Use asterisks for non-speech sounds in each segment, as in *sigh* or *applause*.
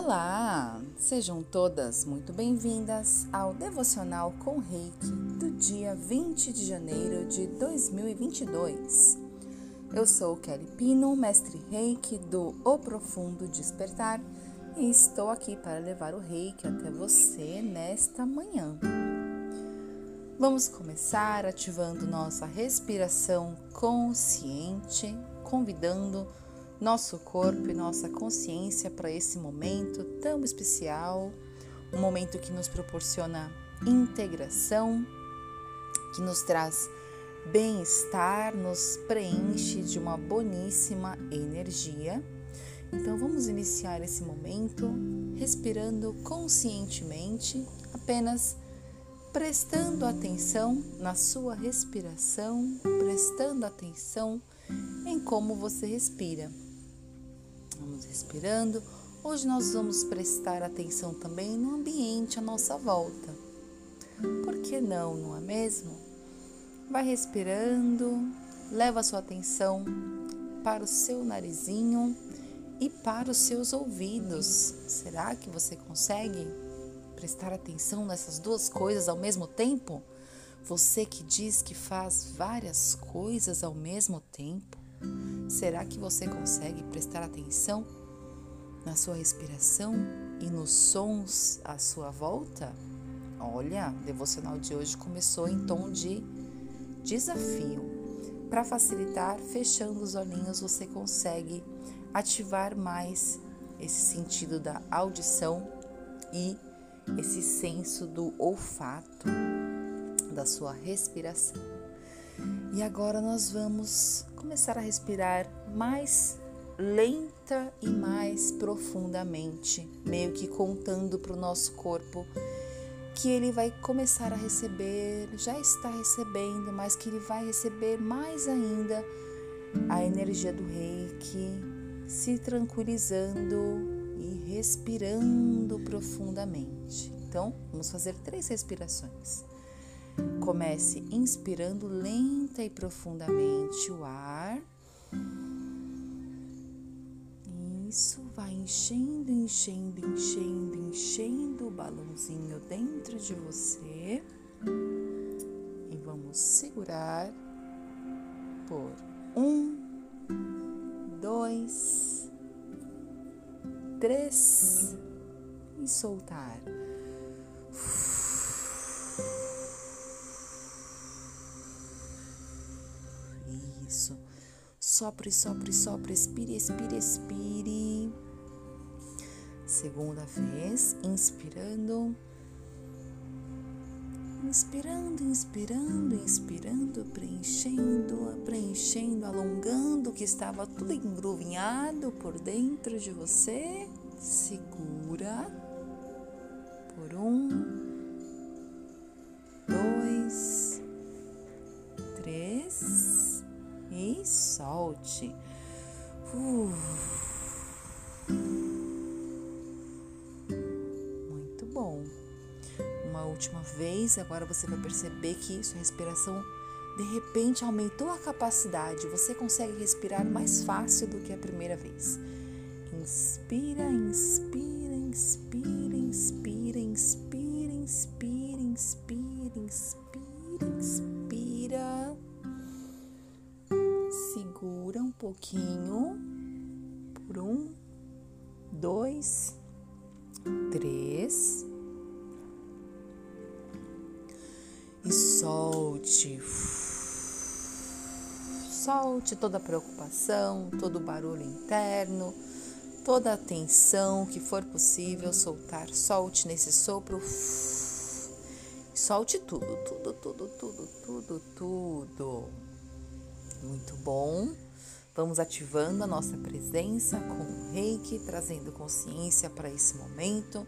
Olá! Sejam todas muito bem-vindas ao Devocional com Reiki do dia 20 de janeiro de 2022. Eu sou Kelly Pino, mestre Reiki do O Profundo Despertar e estou aqui para levar o Reiki até você nesta manhã. Vamos começar ativando nossa respiração consciente, convidando nosso corpo e nossa consciência para esse momento tão especial, um momento que nos proporciona integração, que nos traz bem-estar, nos preenche de uma boníssima energia. Então vamos iniciar esse momento respirando conscientemente, apenas prestando atenção na sua respiração, prestando atenção em como você respira. Vamos respirando. Hoje nós vamos prestar atenção também no ambiente à nossa volta. Por que não, não é mesmo? Vai respirando, leva a sua atenção para o seu narizinho e para os seus ouvidos. Será que você consegue prestar atenção nessas duas coisas ao mesmo tempo? Você que diz que faz várias coisas ao mesmo tempo? Será que você consegue prestar atenção na sua respiração e nos sons à sua volta? Olha, o devocional de hoje começou em tom de desafio. Para facilitar, fechando os olhinhos, você consegue ativar mais esse sentido da audição e esse senso do olfato da sua respiração. E agora nós vamos começar a respirar mais lenta e mais profundamente, meio que contando para o nosso corpo que ele vai começar a receber, já está recebendo, mas que ele vai receber mais ainda a energia do reiki, se tranquilizando e respirando profundamente. Então, vamos fazer três respirações. Comece inspirando lenta e profundamente o ar. Isso vai enchendo, enchendo, enchendo, enchendo o balãozinho dentro de você. E vamos segurar por um, dois, três e soltar. Sopre, sopre, sopre, expire, expire, expire. Segunda vez, inspirando. Inspirando, inspirando, inspirando, preenchendo, preenchendo, alongando o que estava tudo engruvinhado por dentro de você. Segura por um, solte. Muito bom. Uma última vez, agora você vai perceber que sua respiração de repente aumentou a capacidade. Você consegue respirar mais fácil do que a primeira vez. Inspira, inspira, inspira, inspira, inspira, Solte toda a preocupação, todo barulho interno, toda a tensão que for possível soltar. Solte nesse sopro. Solte tudo, tudo, tudo, tudo, tudo, tudo. Muito bom. Vamos ativando a nossa presença com o reiki, trazendo consciência para esse momento.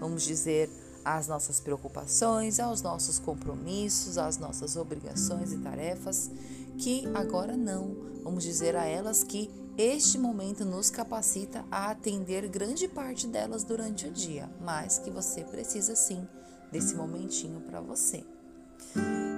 Vamos dizer às nossas preocupações, aos nossos compromissos, às nossas obrigações e tarefas, que agora não. Vamos dizer a elas que este momento nos capacita a atender grande parte delas durante o dia, mas que você precisa sim desse momentinho para você.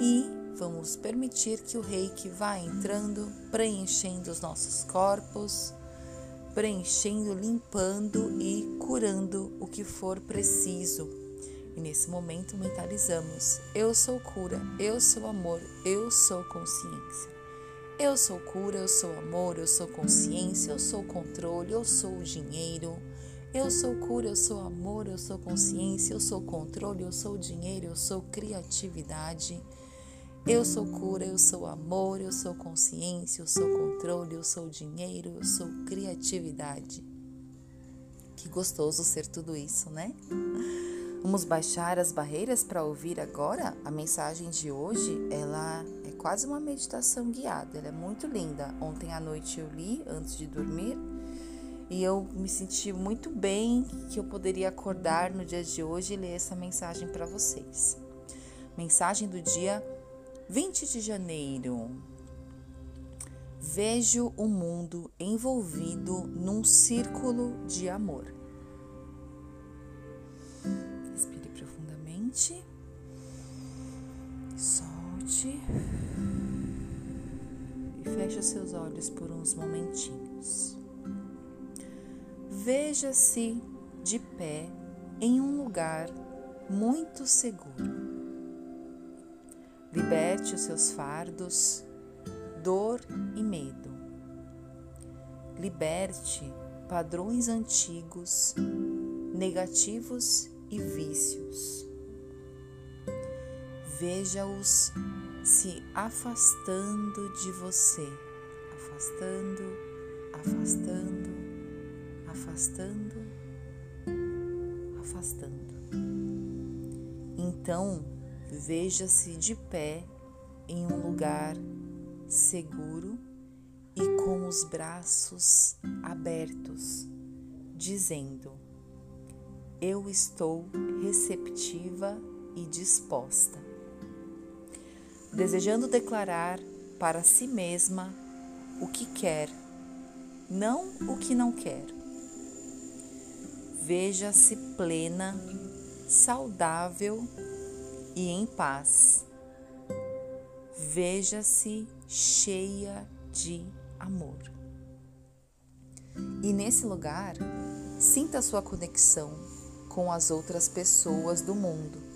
E vamos permitir que o reiki vá entrando, preenchendo os nossos corpos, preenchendo, limpando e curando o que for preciso. E nesse momento mentalizamos: eu sou cura, eu sou amor, eu sou consciência. Eu sou cura, eu sou amor, eu sou consciência, eu sou controle, eu sou dinheiro. Eu sou cura, eu sou amor, eu sou consciência, eu sou controle, eu sou dinheiro, eu sou criatividade. Eu sou cura, eu sou amor, eu sou consciência, eu sou controle, eu sou dinheiro, eu sou criatividade. Que gostoso ser tudo isso, né? Vamos baixar as barreiras para ouvir agora? A mensagem de hoje, ela é quase uma meditação guiada, ela é muito linda. Ontem à noite eu li antes de dormir e eu me senti muito bem que eu poderia acordar no dia de hoje e ler essa mensagem para vocês. Mensagem do dia 20 de janeiro. Vejo o mundo envolvido num círculo de amor. Solte. E feche seus olhos por uns momentinhos. Veja-se de pé em um lugar muito seguro Liberte os seus fardos, dor e medo. Liberte padrões antigos, negativos e vícios. Veja-os se afastando de você, afastando, afastando, afastando, afastando. Então, Veja-se de pé em um lugar seguro e com os braços abertos, dizendo: Eu estou receptiva e disposta. Desejando declarar para si mesma o que quer, não o que não quer. Veja-se plena, saudável e em paz. Veja-se cheia de amor. E nesse lugar, sinta sua conexão com as outras pessoas do mundo.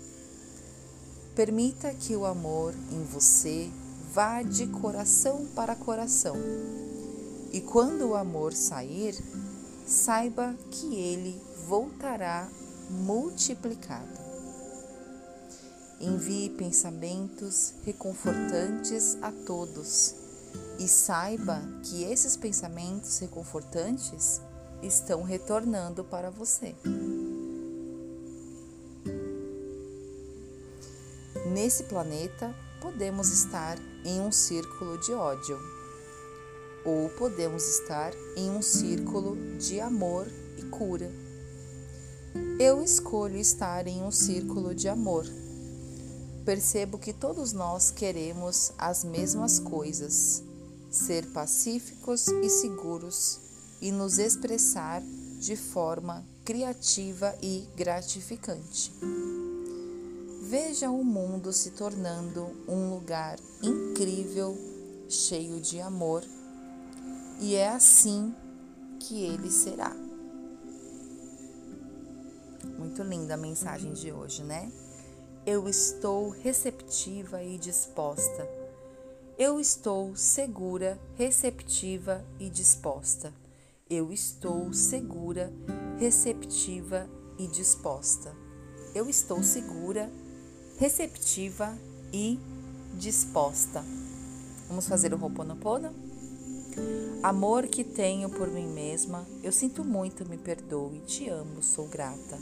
Permita que o amor em você vá de coração para coração. E quando o amor sair, saiba que ele voltará multiplicado. Envie pensamentos reconfortantes a todos e saiba que esses pensamentos reconfortantes estão retornando para você. Nesse planeta, podemos estar em um círculo de ódio, ou podemos estar em um círculo de amor e cura. Eu escolho estar em um círculo de amor percebo que todos nós queremos as mesmas coisas: ser pacíficos e seguros e nos expressar de forma criativa e gratificante. Veja o mundo se tornando um lugar incrível, cheio de amor, e é assim que ele será. Muito linda a mensagem de hoje, né? Eu estou receptiva e disposta. Eu estou segura, receptiva e disposta. Eu estou segura, receptiva e disposta. Eu estou segura, receptiva e disposta. Vamos fazer o Ho'oponopono? Amor que tenho por mim mesma, eu sinto muito, me perdoe, te amo, sou grata.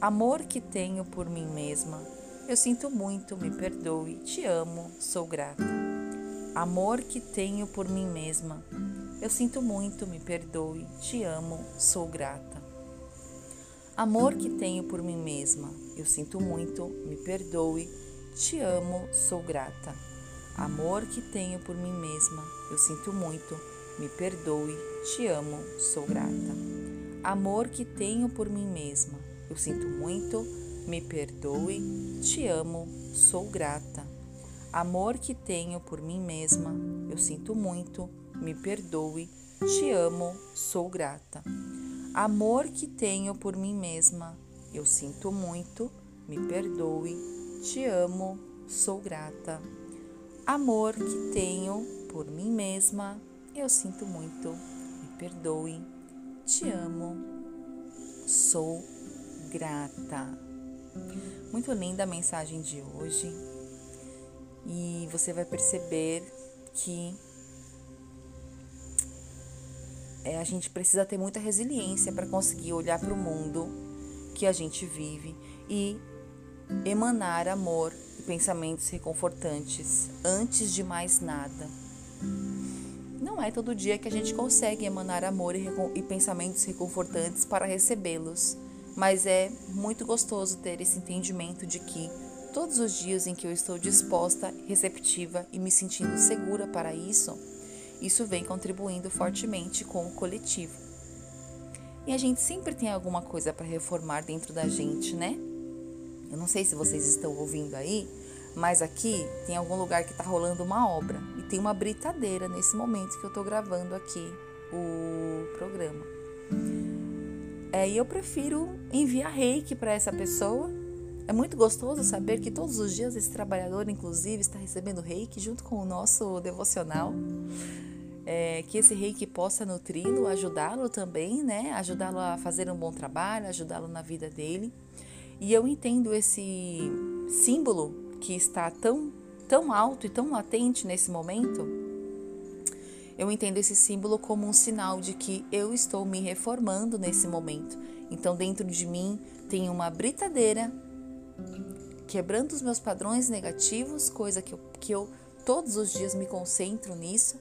Amor que tenho por mim mesma, eu sinto muito, me perdoe, te amo, sou grata. Amor que tenho por mim mesma. Eu sinto muito, me perdoe, te amo, sou grata. Amor que tenho por mim mesma. Eu sinto muito, me perdoe, te amo, sou grata. Amor que tenho por mim mesma. Eu sinto muito, me perdoe, te amo, sou grata. Amor que tenho por mim mesma. Eu sinto muito, me perdoe, te amo, sou grata. Amor que tenho por mim mesma, eu sinto muito, me perdoe, te amo, sou grata. Amor que tenho por mim mesma, eu sinto muito, me perdoe, te amo, sou grata. Amor que tenho por mim mesma, eu sinto muito, me perdoe, te amo, sou grata. Muito linda a mensagem de hoje e você vai perceber que é, a gente precisa ter muita resiliência para conseguir olhar para o mundo que a gente vive e emanar amor e pensamentos reconfortantes antes de mais nada. Não é todo dia que a gente consegue emanar amor e, e pensamentos reconfortantes para recebê-los, mas é muito gostoso ter esse entendimento de que todos os dias em que eu estou disposta, receptiva e me sentindo segura para isso, isso vem contribuindo fortemente com o coletivo. E a gente sempre tem alguma coisa para reformar dentro da gente, né? Eu não sei se vocês estão ouvindo aí, mas aqui tem algum lugar que está rolando uma obra e tem uma britadeira nesse momento que eu estou gravando aqui o programa. É, e eu prefiro enviar reiki para essa pessoa. É muito gostoso saber que todos os dias esse trabalhador, inclusive, está recebendo reiki junto com o nosso devocional é, que esse reiki possa nutri-lo, ajudá-lo também, né? Ajudá-lo a fazer um bom trabalho, ajudá-lo na vida dele. E eu entendo esse símbolo que está tão, tão alto e tão latente nesse momento. Eu entendo esse símbolo como um sinal de que eu estou me reformando nesse momento. Então, dentro de mim tem uma britadeira quebrando os meus padrões negativos, coisa que eu, que eu todos os dias me concentro nisso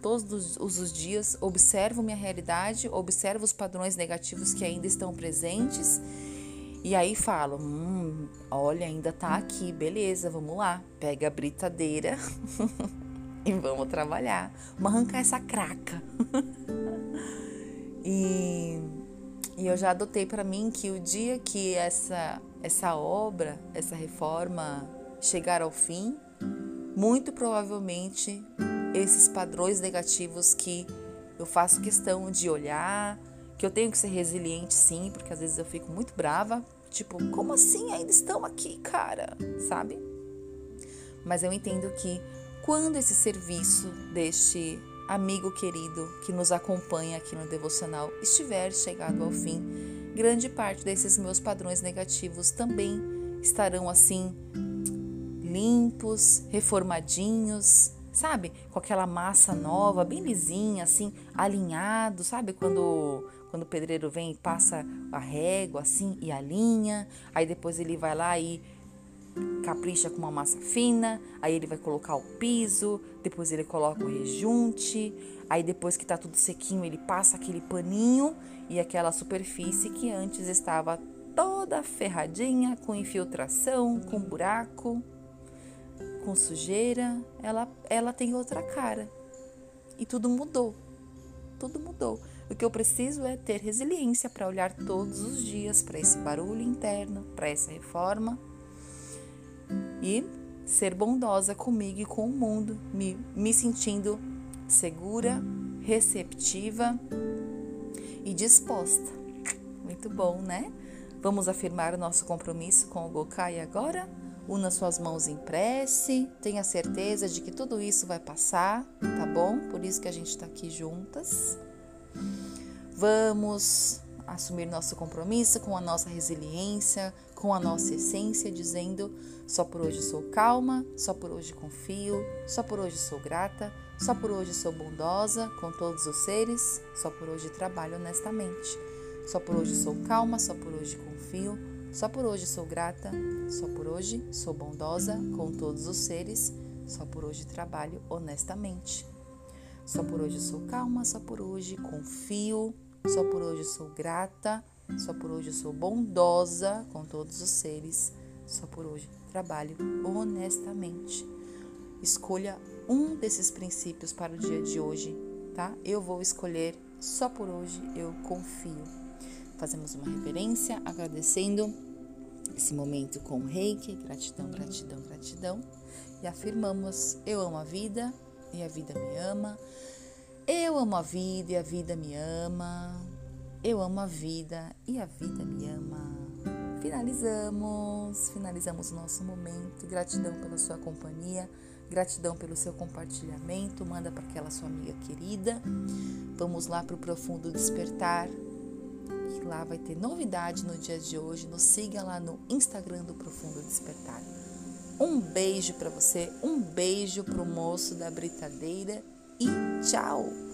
todos os dias, observo minha realidade, observo os padrões negativos que ainda estão presentes e aí falo: hum, olha, ainda tá aqui, beleza, vamos lá, pega a britadeira *laughs* e vamos trabalhar, vamos arrancar essa craca. *laughs* e, e eu já adotei para mim que o dia que essa, essa obra, essa reforma chegar ao fim, muito provavelmente esses padrões negativos que eu faço questão de olhar, que eu tenho que ser resiliente sim, porque às vezes eu fico muito brava, tipo, como assim ainda estão aqui, cara? Sabe? Mas eu entendo que quando esse serviço deste amigo querido que nos acompanha aqui no devocional estiver chegado ao fim, grande parte desses meus padrões negativos também estarão assim limpos, reformadinhos, sabe? Com aquela massa nova, bem lisinha, assim, alinhado, sabe? Quando, quando o pedreiro vem e passa a régua, assim, e alinha, aí depois ele vai lá e capricha com uma massa fina, aí ele vai colocar o piso, depois ele coloca o rejunte, aí depois que tá tudo sequinho, ele passa aquele paninho e aquela superfície que antes estava toda ferradinha, com infiltração, com buraco com sujeira, ela, ela tem outra cara. E tudo mudou. Tudo mudou. O que eu preciso é ter resiliência para olhar todos os dias para esse barulho interno, para essa reforma e ser bondosa comigo e com o mundo, me, me sentindo segura, receptiva e disposta. Muito bom, né? Vamos afirmar o nosso compromisso com o Gokai agora? Una suas mãos em prece, tenha certeza de que tudo isso vai passar, tá bom? Por isso que a gente está aqui juntas. Vamos assumir nosso compromisso com a nossa resiliência, com a nossa essência, dizendo: só por hoje sou calma, só por hoje confio, só por hoje sou grata, só por hoje sou bondosa com todos os seres, só por hoje trabalho honestamente, só por hoje sou calma, só por hoje confio, só por hoje sou grata, só por hoje sou bondosa com todos os seres, só por hoje trabalho honestamente. Só por hoje sou calma, só por hoje confio, só por hoje sou grata, só por hoje sou bondosa com todos os seres, só por hoje trabalho honestamente. Escolha um desses princípios para o dia de hoje, tá? Eu vou escolher só por hoje eu confio. Fazemos uma reverência agradecendo esse momento com o reiki, gratidão, gratidão, gratidão. E afirmamos: Eu amo a vida e a vida me ama. Eu amo a vida e a vida me ama. Eu amo a vida e a vida me ama. Finalizamos, finalizamos o nosso momento. Gratidão pela sua companhia, gratidão pelo seu compartilhamento. Manda para aquela sua amiga querida. Vamos lá para o profundo despertar. Que lá vai ter novidade no dia de hoje. Nos siga lá no Instagram do Profundo Despertar. Um beijo para você, um beijo para o moço da britadeira e tchau!